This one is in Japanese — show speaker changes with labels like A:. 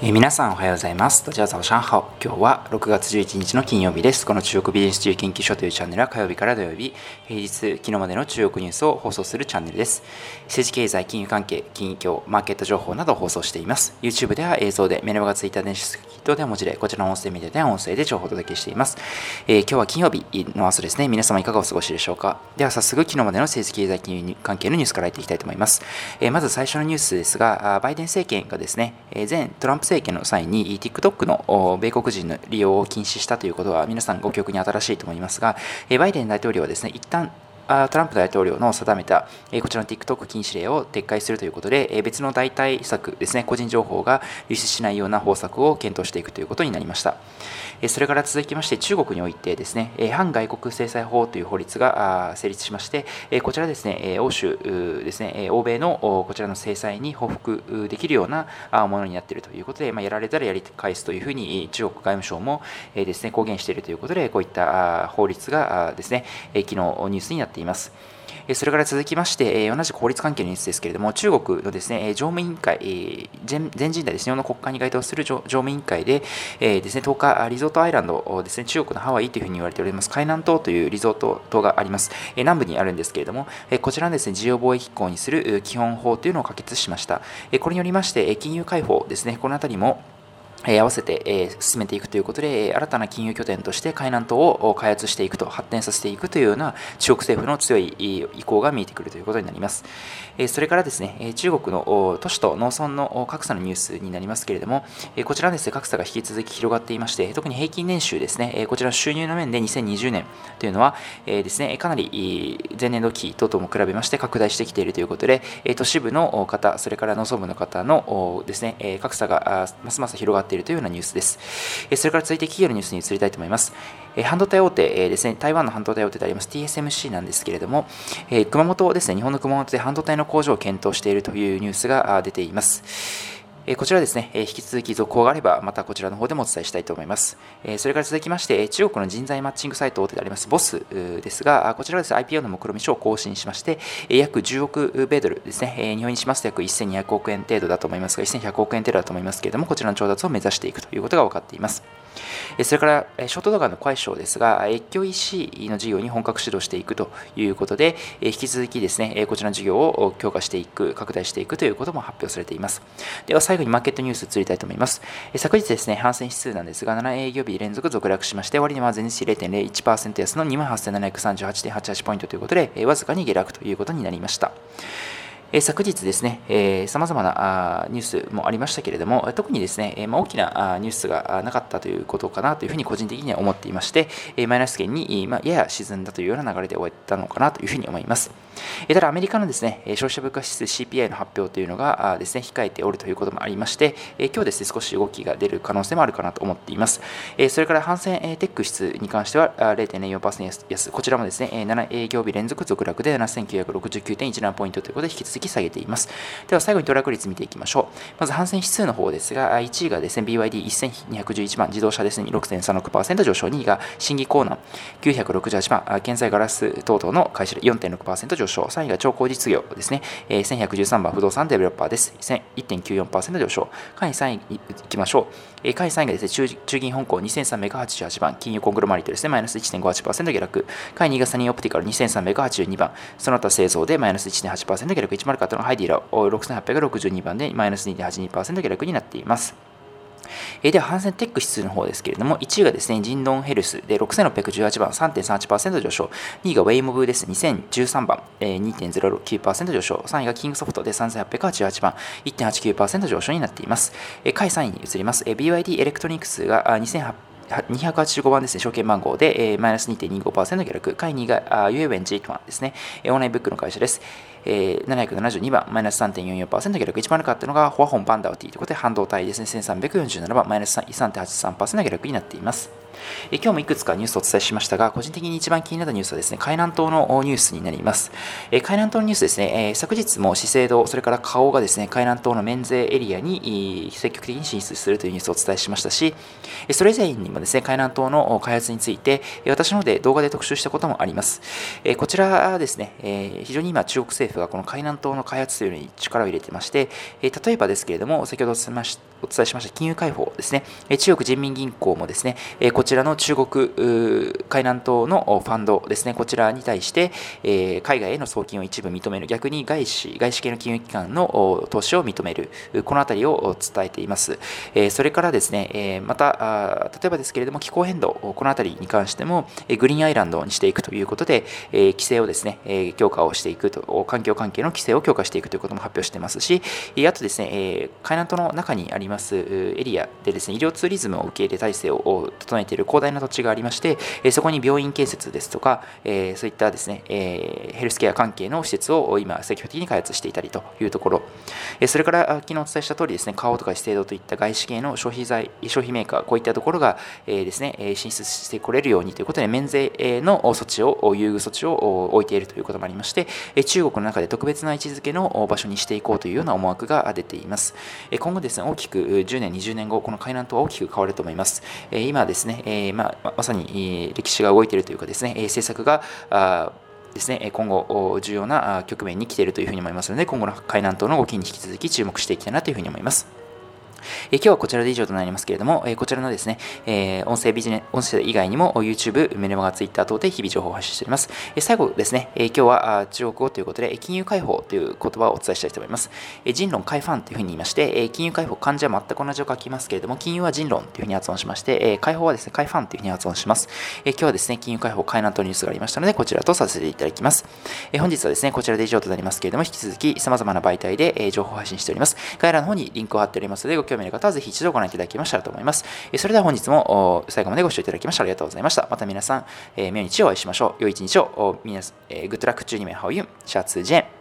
A: え、皆さんおはようございます。ドジャーザオシャンハオ。今日は6月11日の金曜日です。この中国ビジネス中研究所というチャンネルは火曜日から土曜日、平日、昨日までの中国ニュースを放送するチャンネルです。政治経済、金融関係、金融業、マーケット情報などを放送しています。YouTube では映像で、メルマガツイッター電子キットでは文字で、こちらの音声メディアでは音声で情報をお届けしています。えー、今日は金曜日の朝ですね。皆様いかがお過ごしでしょうか。では早速、昨日までの政治経済、金融関係のニュースから入っていきたいと思います。えー、まず最初のニュースですが、バイデン政権がですね、前トランプ政権の際に TikTok の米国人の利用を禁止したということは皆さんご記憶に新しいと思いますが、バイデン大統領はですね、一旦トランプ大統領の定めた、こちらの TikTok 禁止令を撤回するということで、別の代替策ですね、個人情報が流出しないような方策を検討していくということになりました。それから続きまして、中国においてですね、反外国制裁法という法律が成立しまして、こちらですね、欧州ですね、欧米のこちらの制裁に報復できるようなものになっているということで、ま、やられたらやり返すというふうに中国外務省もですね、公言しているということで、こういった法律がですね、昨日ニュースになっています。いますそれから続きまして、同じく法律関係のニュースですけれども、中国のですね、常務委員会、全人代ですね、の国会に該当する常務委員会で、ですね、10日、リゾートアイランドですね、中国のハワイというふうに言われております、海南島というリゾート島があります。南部にあるんですけれども、こちらのですね、自由貿易機構にする基本法というのを可決しました。これによりまして、金融開放ですね、このあたりも、合わせて進めていくということで、新たな金融拠点として海南島を開発していくと、発展させていくというような中国政府の強い意向が見えてくるということになります。それからですね、中国の都市と農村の格差のニュースになりますけれども、こちらですね、格差が引き続き広がっていまして、特に平均年収ですね、こちら収入の面で2020年というのはですね、かなり前年度期等々も比べまして拡大してきているということで、都市部の方、それから農村部の方のですね、格差がますます広がってっているというようなニュースです。それから続いて企業のニュースに移りたいと思います。半導体大手ですね、台湾の半導体大手であります TSMC なんですけれども、熊本ですね、日本の熊本で半導体の工場を検討しているというニュースが出ています。こちらですね、引き続き続報があれば、またこちらの方でもお伝えしたいと思います。それから続きまして、中国の人材マッチングサイト大手でありますボスですが、こちらはです、ね、IPO の目論見書を更新しまして、約10億米ドルですね、日本にしますと約1200億円程度だと思いますが、1100億円程度だと思いますけれども、こちらの調達を目指していくということが分かっています。それから、ショート動画の快勝ですが、越境 EC の事業に本格指導していくということで、引き続きですね、こちらの事業を強化していく、拡大していくということも発表されています。では最後にマーケットニュースを移りたいと思います。昨日ですね、反戦指数なんですが、7営業日連続続落しまして、終値は前日0.01%安の28,738.88ポイントということで、わずかに下落ということになりました。え昨日ですね、さまざまなニュースもありましたけれども、特にですね、えま大きなニュースがなかったということかなというふうに個人的には思っていまして、えマイナス圏に、まやや沈んだというような流れで終わったのかなというふうに思います。ただ、アメリカのですね、消費者物価指数 CPI の発表というのがですね、控えておるということもありまして、え今日ですね、少し動きが出る可能性もあるかなと思っています。それから、反戦テック指数に関しては0.04%安、こちらもですね、7営業日連続続落で7969.17ポイントということで、引き続き下げています。では最後にトラック率見ていきましょう。まず、反戦指数の方ですが、1位がですね、BYD1211 番、自動車ですね、6.36%上昇、2位が審議コーナー968番、建材ガラス等々の会社で4.6%上昇、昇。3位が超高実業ですね、1113番、不動産デベロッパーです、1.94%上昇、下位3位いきましょう。下位3位がですね、中中銀香港2388番、金融コングロマリットですね、マイナス1.58%下落、下位2位がサニーオプティカル2382番、その他製造でマイナス1.8%下落、1 0カットのハイディラ6862番でマイナス2.82%下落になっています。えでは、ハンセンテック指数の方ですけれども、1位がですね、ジンドンヘルスで6618番、3.38%上昇。2位がウェイモブです、2013番、え2.09%上昇。3位がキングソフトで3888番、1.89%上昇になっています。え下位3位に移ります。えー BYD エレクトロニクスが2800 285番ですね、証券番号で、えー、マイナス2.25%下落。下位2があ、ユエウェン G1 ですね、オンラインブックの会社です。えー、772番、マイナス3.44%下落。一番悪かったのが、フォアホンバンダウティということで、半導体ですね、1347番、マイナス3.83%下落になっています。え今日もいくつかニュースをお伝えしましたが、個人的に一番気になったニュースはですね、海南島のニュースになります。え海南島のニュースですね、え昨日も資生堂、それから花王がですね、海南島の免税エリアに積極的に進出するというニュースをお伝えしましたし、それ以前にもですね、海南島の開発について、私の方で動画で特集したこともあります。えこちらですね、え非常に今中国政府がこの海南島の開発というのに力を入れてまして、え例えばですけれども、先ほどお伝えしました金融開放ですね、中国人民銀行もですね、こちらの中国海南島のファンドですね、こちらに対して、海外への送金を一部認める、逆に外資、外資系の金融機関の投資を認める、このあたりを伝えています。それからですね、また、例えばですですけれども、気候変動、このあたりに関しても、グリーンアイランドにしていくということで、規制をですね、強化をしていくと、環境関係の規制を強化していくということも発表していますし、あとですね、海南島の中にありますエリアでですね、医療ツーリズムを受け入れ体制を整えている広大な土地がありまして、そこに病院建設ですとか、そういったですね、ヘルスケア関係の施設を今、積極的に開発していたりというところ、それから昨日お伝えした通りですね、花王とか資生堂といった外資系の消費財、消費メーカー、こういったところがですね、進出してこれるようにということで、免税の措置を、優遇措置を置いているということもありまして、中国の中で特別な位置づけの場所にしていこうというような思惑が出ています。今後ですね、大きく10年、20年後、この海南島は大きく変わると思います。今ですね、まあ、まさに歴史が動いているというかですね、政策がですね、今後重要な局面に来ているというふうに思いますので、今後の海南島の動きに引き続き注目していきたいなというふうに思います。え今日はこちらで以上となりますけれども、えこちらのですね、え音声ビジネス音声以外にも YouTube、メルマガ、Twitter 等で日々情報を発信しております。え最後ですね、え今日は中国語ということで、金融解放という言葉をお伝えしたいと思います。え人論解ファンというふうに言いまして、え金融解放、漢字は全く同じを書きますけれども、金融は人論というふうに発音しまして、え解放はですね、解ファンというふうに発音します。え今日はですね、金融解放、海南島ニュースがありましたので、こちらとさせていただきます。え本日はですね、こちらで以上となりますけれども、引き続き様々な媒体で、え情報を配信しております。概要欄の方にリンクを貼っておりますので、興味ある方はぜひ一度ご覧いただきましたらと思います。それでは本日も最後までご視聴いただきましてありがとうございました。また皆さん、えー、明日お会いしましょう。良い一日を、みなえー、グッドラック中に名ハオユン、シャツジェン。